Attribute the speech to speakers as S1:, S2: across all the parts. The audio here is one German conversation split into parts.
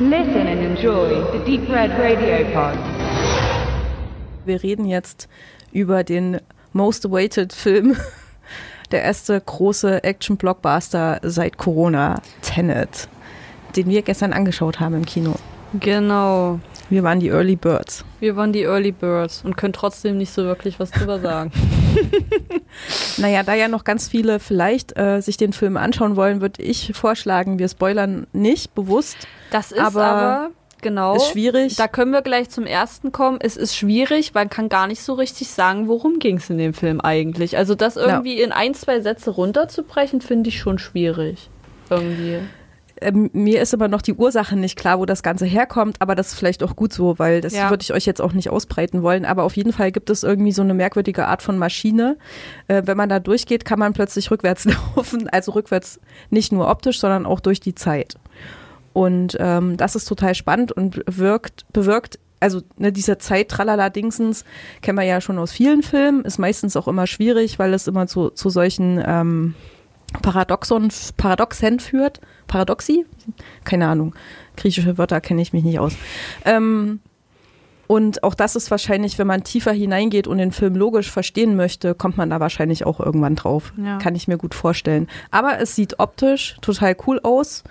S1: Listen and enjoy the Deep Red Radio Pod.
S2: Wir reden jetzt über den Most Awaited Film, der erste große Action-Blockbuster seit Corona, Tenet, den wir gestern angeschaut haben im Kino.
S3: Genau.
S2: Wir waren die Early Birds.
S3: Wir waren die Early Birds und können trotzdem nicht so wirklich was drüber sagen.
S2: naja, da ja noch ganz viele vielleicht äh, sich den Film anschauen wollen, würde ich vorschlagen, wir spoilern nicht bewusst.
S3: Das ist aber, aber genau.
S2: Ist schwierig.
S3: Da können wir gleich zum ersten kommen. Es ist schwierig, man kann gar nicht so richtig sagen, worum ging es in dem Film eigentlich. Also das irgendwie ja. in ein, zwei Sätze runterzubrechen, finde ich schon schwierig. Irgendwie.
S2: Ähm, mir ist immer noch die Ursache nicht klar, wo das Ganze herkommt, aber das ist vielleicht auch gut so, weil das ja. würde ich euch jetzt auch nicht ausbreiten wollen. Aber auf jeden Fall gibt es irgendwie so eine merkwürdige Art von Maschine. Äh, wenn man da durchgeht, kann man plötzlich rückwärts laufen. Also rückwärts nicht nur optisch, sondern auch durch die Zeit. Und ähm, das ist total spannend und wirkt, bewirkt also ne, dieser Zeit tralala Dingsens kennen wir ja schon aus vielen Filmen, ist meistens auch immer schwierig, weil es immer zu, zu solchen ähm, Paradoxon, Paradoxen führt. Paradoxie? Keine Ahnung. Griechische Wörter kenne ich mich nicht aus. Ähm, und auch das ist wahrscheinlich, wenn man tiefer hineingeht und den Film logisch verstehen möchte, kommt man da wahrscheinlich auch irgendwann drauf. Ja. Kann ich mir gut vorstellen. Aber es sieht optisch total cool aus.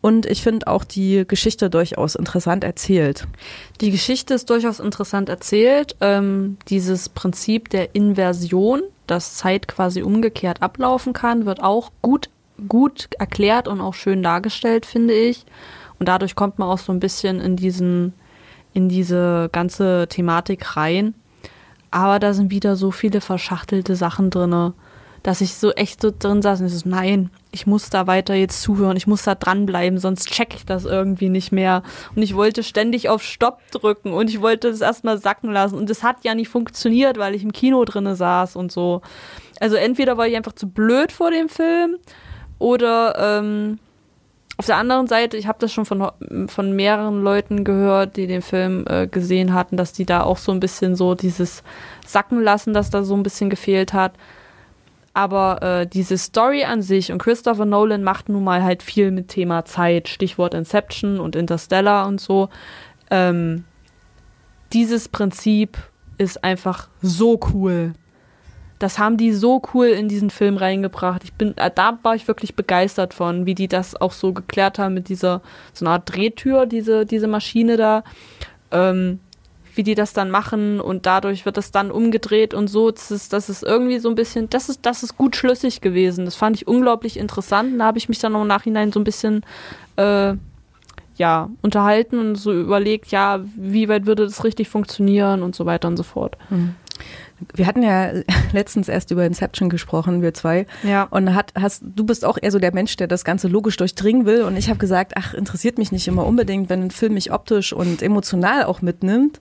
S2: Und ich finde auch die Geschichte durchaus interessant erzählt.
S3: Die Geschichte ist durchaus interessant erzählt. Ähm, dieses Prinzip der Inversion, dass Zeit quasi umgekehrt ablaufen kann, wird auch gut, gut erklärt und auch schön dargestellt, finde ich. Und dadurch kommt man auch so ein bisschen in diesen, in diese ganze Thematik rein. Aber da sind wieder so viele verschachtelte Sachen drinne dass ich so echt so drin saß und ich so, nein, ich muss da weiter jetzt zuhören, ich muss da dranbleiben, sonst check ich das irgendwie nicht mehr. Und ich wollte ständig auf Stopp drücken und ich wollte es erstmal sacken lassen. Und es hat ja nicht funktioniert, weil ich im Kino drinne saß und so. Also entweder war ich einfach zu blöd vor dem Film oder ähm, auf der anderen Seite, ich habe das schon von, von mehreren Leuten gehört, die den Film äh, gesehen hatten, dass die da auch so ein bisschen so dieses Sacken lassen, dass da so ein bisschen gefehlt hat. Aber äh, diese Story an sich und Christopher Nolan macht nun mal halt viel mit Thema Zeit, Stichwort Inception und Interstellar und so. Ähm, dieses Prinzip ist einfach so cool. Das haben die so cool in diesen Film reingebracht. Ich bin, äh, da war ich wirklich begeistert von, wie die das auch so geklärt haben mit dieser so einer Art Drehtür, diese, diese Maschine da. Ähm, wie die das dann machen und dadurch wird das dann umgedreht und so. Das ist, das ist irgendwie so ein bisschen, das ist, das ist gut schlüssig gewesen. Das fand ich unglaublich interessant. Da habe ich mich dann im Nachhinein so ein bisschen äh, ja, unterhalten und so überlegt, ja, wie weit würde das richtig funktionieren und so weiter und so fort. Mhm.
S2: Wir hatten ja letztens erst über Inception gesprochen, wir zwei. Ja. Und hat, hast, du bist auch eher so der Mensch, der das Ganze logisch durchdringen will. Und ich habe gesagt, ach, interessiert mich nicht immer unbedingt, wenn ein Film mich optisch und emotional auch mitnimmt.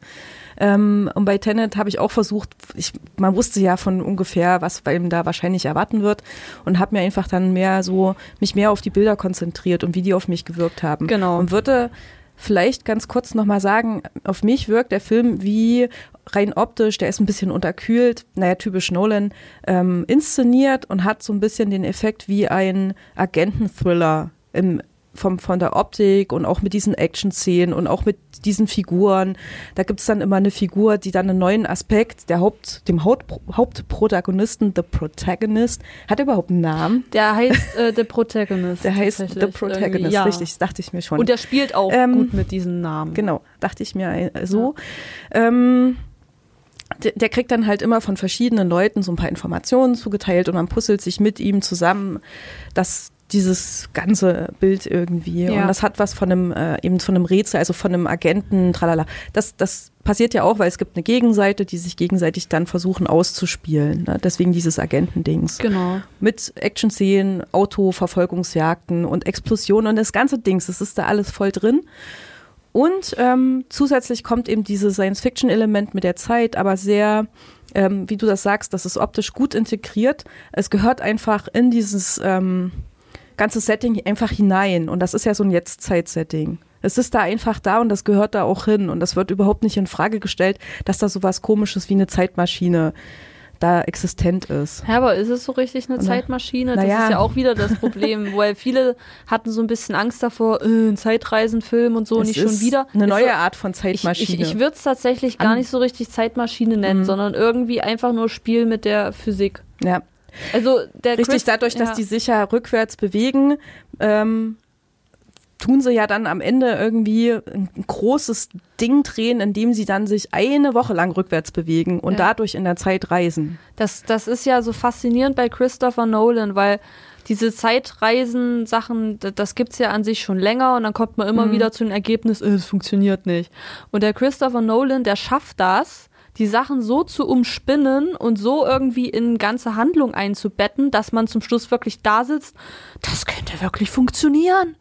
S2: Ähm, und bei Tenet habe ich auch versucht, ich, man wusste ja von ungefähr, was bei ihm da wahrscheinlich erwarten wird und habe mir einfach dann mehr so, mich mehr auf die Bilder konzentriert und wie die auf mich gewirkt haben.
S3: Genau.
S2: Und würde vielleicht ganz kurz nochmal sagen, auf mich wirkt der Film wie rein optisch, der ist ein bisschen unterkühlt, naja, typisch Nolan, ähm, inszeniert und hat so ein bisschen den Effekt wie ein Agenten-Thriller im vom, von der Optik und auch mit diesen Action-Szenen und auch mit diesen Figuren. Da gibt es dann immer eine Figur, die dann einen neuen Aspekt, der Haupt, dem Haupt, Hauptprotagonisten, The Protagonist, hat er überhaupt einen Namen?
S3: Der heißt äh, The Protagonist.
S2: Der heißt The Protagonist, ja. richtig, dachte ich mir schon.
S3: Und der spielt auch ähm, gut mit diesem Namen.
S2: Genau, dachte ich mir äh, so. Ja. Ähm, der, der kriegt dann halt immer von verschiedenen Leuten so ein paar Informationen zugeteilt und man puzzelt sich mit ihm zusammen, dass dieses ganze Bild irgendwie. Ja. Und das hat was von einem, äh, eben von einem Rätsel, also von einem Agenten, tralala. Das, das passiert ja auch, weil es gibt eine Gegenseite, die sich gegenseitig dann versuchen auszuspielen. Ne? Deswegen dieses Agentendings.
S3: Genau.
S2: Mit Action-Szenen, Autoverfolgungsjagden und Explosionen und das ganze Dings, das ist da alles voll drin. Und ähm, zusätzlich kommt eben dieses Science-Fiction-Element mit der Zeit, aber sehr, ähm, wie du das sagst, das ist optisch gut integriert. Es gehört einfach in dieses ähm, ganze Setting einfach hinein. Und das ist ja so ein Jetztzeit-Setting. Es ist da einfach da und das gehört da auch hin. Und das wird überhaupt nicht in Frage gestellt, dass da so was komisches wie eine Zeitmaschine da existent ist.
S3: Ja, aber ist es so richtig eine Zeitmaschine? Das
S2: ja.
S3: ist ja auch wieder das Problem, weil viele hatten so ein bisschen Angst davor, äh, ein Zeitreisenfilm und so,
S2: es
S3: nicht schon wieder.
S2: Eine
S3: ist
S2: neue
S3: so,
S2: Art von Zeitmaschine.
S3: Ich, ich, ich würde es tatsächlich gar nicht so richtig Zeitmaschine nennen, mhm. sondern irgendwie einfach nur Spiel mit der Physik.
S2: Ja.
S3: Also
S2: Richtig,
S3: Chris,
S2: dadurch, dass
S3: ja.
S2: die sich ja rückwärts bewegen, ähm, tun sie ja dann am Ende irgendwie ein großes Ding drehen, indem sie dann sich eine Woche lang rückwärts bewegen und
S3: Ja.
S2: dadurch in der Zeit reisen.
S3: Das, das ist ja so faszinierend bei Christopher Nolan, weil diese Zeitreisen-Sachen, das gibt's ja an sich schon länger und dann kommt man immer wieder zu dem Ergebnis, äh, es funktioniert nicht. Und der Christopher Nolan, der schafft das, die Sachen so zu umspinnen und so irgendwie in ganze Handlung einzubetten, dass man zum Schluss wirklich da sitzt, das könnte wirklich funktionieren.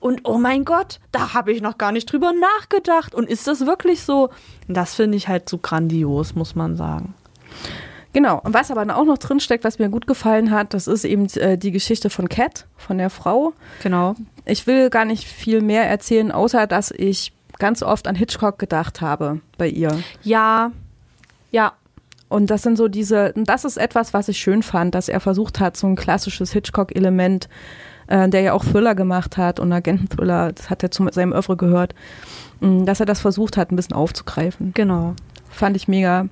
S3: Und oh mein Gott, da habe ich noch gar nicht drüber nachgedacht. Und ist das wirklich so? Das finde ich halt so grandios, muss man sagen.
S2: Genau. Und was aber auch noch drinsteckt, was mir gut gefallen hat, das ist eben äh, die Geschichte von Cat, von der Frau.
S3: Genau.
S2: Ich will gar nicht viel mehr erzählen, außer dass ich ganz oft an Hitchcock gedacht habe bei ihr.
S3: Ja, ja,
S2: Und das sind so diese, das ist etwas, was ich schön fand, dass er versucht hat, so ein klassisches Hitchcock-Element, äh, der ja auch Thriller gemacht hat und Agenten-Thriller, das hat er zu seinem Oeuvre gehört, mh, dass er das versucht hat, ein bisschen aufzugreifen.
S3: genau.
S2: Fand ich mega.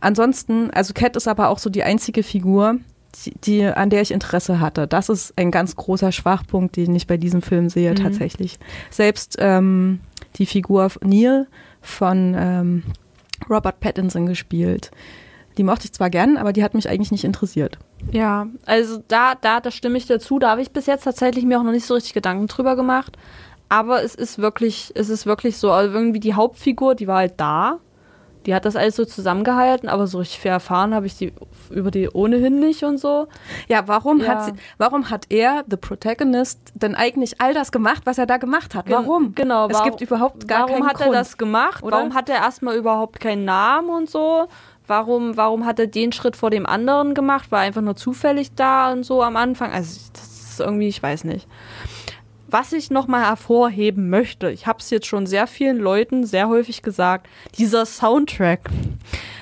S2: Ansonsten, also Cat ist aber auch so die einzige Figur, die, die, an der ich Interesse hatte. Das ist ein ganz großer Schwachpunkt, den ich bei diesem Film sehe,
S3: Mhm.
S2: tatsächlich. Selbst ähm, die Figur Neil von ähm, Robert Pattinson gespielt. Die mochte ich zwar gern, aber die hat mich eigentlich nicht interessiert.
S3: Ja, also da, da, da stimme ich dazu. Da habe ich bis jetzt tatsächlich mir auch noch nicht so richtig Gedanken drüber gemacht. Aber es ist wirklich, es ist wirklich so, also irgendwie die Hauptfigur, die war halt da. Die hat das alles so zusammengehalten, aber so richtig viel erfahren habe ich die über die ohnehin nicht und so.
S2: Ja, warum,
S3: Ja.
S2: Hat, sie, warum hat er, the Protagonist, denn eigentlich all das gemacht, was er da gemacht hat? Warum?
S3: Genau.
S2: Es
S3: warum-
S2: gibt überhaupt gar
S3: Warum
S2: keinen
S3: hat
S2: Grund.
S3: er das gemacht?
S2: oder?
S3: Warum hat er erstmal überhaupt keinen Namen und so? Warum, warum hat er den Schritt vor dem anderen gemacht? War er einfach nur zufällig da und so am Anfang? Also, das ist irgendwie, ich weiß nicht. Was ich nochmal hervorheben möchte, ich habe es jetzt schon sehr vielen Leuten sehr häufig gesagt, dieser Soundtrack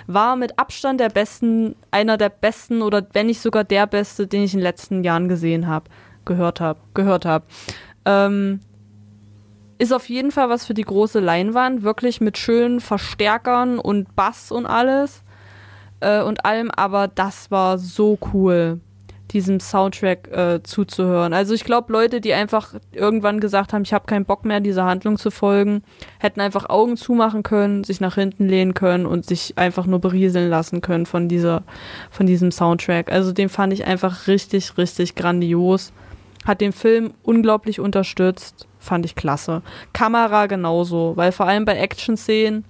S3: war mit Abstand der besten, einer der besten oder wenn nicht sogar der beste, den ich in den letzten Jahren gesehen habe, gehört habe, gehört habe. Ähm, ist auf jeden Fall was für die große Leinwand, wirklich mit schönen Verstärkern und Bass und alles äh, und allem, aber das war so cool, diesem Soundtrack äh, zuzuhören. Also ich glaube, Leute, die einfach irgendwann gesagt haben, ich habe keinen Bock mehr, dieser Handlung zu folgen, hätten einfach Augen zumachen können, sich nach hinten lehnen können und sich einfach nur berieseln lassen können von dieser, von diesem Soundtrack. Also den fand ich einfach richtig, richtig grandios. Hat den Film unglaublich unterstützt. Fand ich klasse. Kamera genauso, weil vor allem bei Action-Szenen,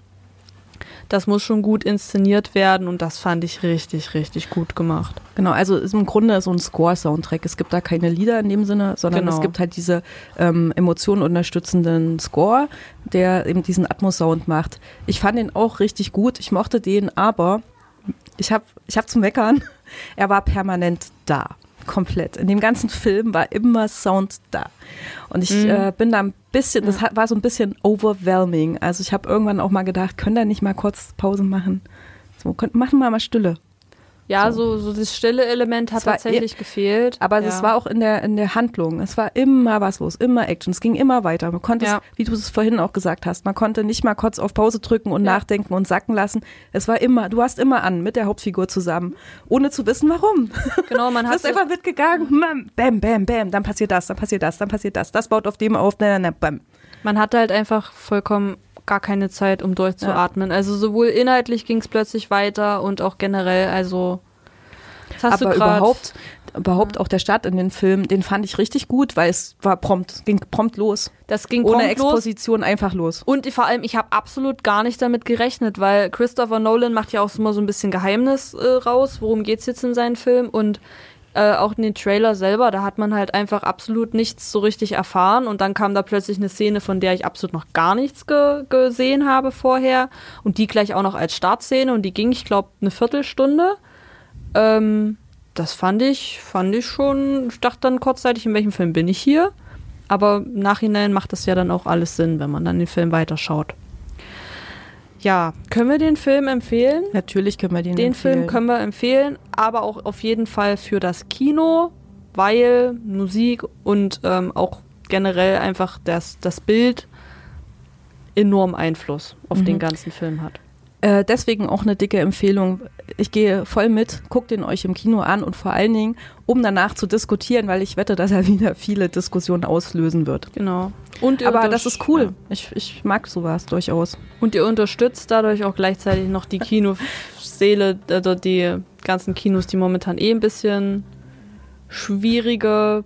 S3: das muss schon gut inszeniert werden und das fand ich richtig, richtig gut gemacht.
S2: Genau, also ist im Grunde so ein Score-Soundtrack. Es gibt da keine Lieder in dem Sinne, sondern
S3: Genau.
S2: es gibt halt diese ähm, Emotionen unterstützenden Score, der eben diesen Atmos-Sound macht. Ich fand den auch richtig gut. Ich mochte den, aber ich habe ich hab zu meckern. Er war permanent da. Komplett. In dem ganzen Film war immer Sound da. Und ich
S3: Mhm.
S2: äh, bin da ein bisschen, das hat, war so ein bisschen overwhelming. Also ich habe irgendwann auch mal gedacht, können da nicht mal kurz Pause machen? So, könnt, machen wir mal Stille.
S3: Ja, so, so das stille Element hat tatsächlich gefehlt.
S2: Aber
S3: ja.
S2: es war auch in der, in der Handlung. Es war immer was los, immer Action. Es ging immer weiter. Man konnte
S3: Ja.
S2: es, wie du es vorhin auch gesagt hast, man konnte nicht mal kurz auf Pause drücken und
S3: Ja.
S2: nachdenken und sacken lassen. Es war immer, du hast immer an mit der Hauptfigur zusammen, ohne zu wissen, warum.
S3: Genau, man
S2: Du
S3: hat
S2: bist einfach mitgegangen, hm, bam, bam, bam, dann passiert das, dann passiert das, dann passiert das. Das baut auf dem auf, na, na, na, bam.
S3: Man hatte halt einfach vollkommen gar keine Zeit, um durchzuatmen. Also sowohl inhaltlich ging es plötzlich weiter und auch generell, also das hast
S2: Aber
S3: du grad-
S2: überhaupt, überhaupt auch der Start in den Film, den fand ich richtig gut, weil es war prompt, ging prompt los.
S3: das ging
S2: Ohne
S3: prompt los.
S2: Exposition einfach los.
S3: Und vor allem, ich habe absolut gar nicht damit gerechnet, weil Christopher Nolan macht ja auch immer so ein bisschen Geheimnis äh, raus, worum geht's jetzt in seinen Film und äh, auch in den Trailer selber, da hat man halt einfach absolut nichts so richtig erfahren und dann kam da plötzlich eine Szene, von der ich absolut noch gar nichts ge gesehen habe vorher und die gleich auch noch als Startszene und die ging, ich glaube, eine Viertelstunde. Ähm, das fand ich, fand ich schon, ich dachte dann kurzzeitig, in welchem Film bin ich hier? Aber im Nachhinein macht das ja dann auch alles Sinn, wenn man dann den Film weiterschaut. Ja, können wir den Film empfehlen?
S2: Natürlich können wir den,
S3: den
S2: empfehlen.
S3: Den Film können wir empfehlen, aber auch auf jeden Fall für das Kino, weil Musik und ähm, auch generell einfach das, das Bild enorm Einfluss auf mhm. den ganzen Film hat.
S2: Äh, deswegen auch eine dicke Empfehlung. Ich gehe voll mit, guckt den euch im Kino an und vor allen Dingen, um danach zu diskutieren, weil ich wette, dass er wieder viele Diskussionen auslösen wird.
S3: Genau.
S2: Aber das ist cool. Ja. Ich, ich mag sowas durchaus.
S3: Und ihr unterstützt dadurch auch gleichzeitig noch die Kinoseele, also die ganzen Kinos, die momentan eh ein bisschen schwierige,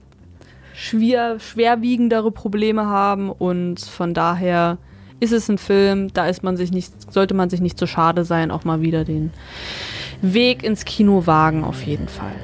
S3: schwer, schwerwiegendere Probleme haben und von daher ist es ein Film, da ist man sich nicht, sollte man sich nicht so schade sein, auch mal wieder den Weg ins Kino wagen, auf jeden Fall.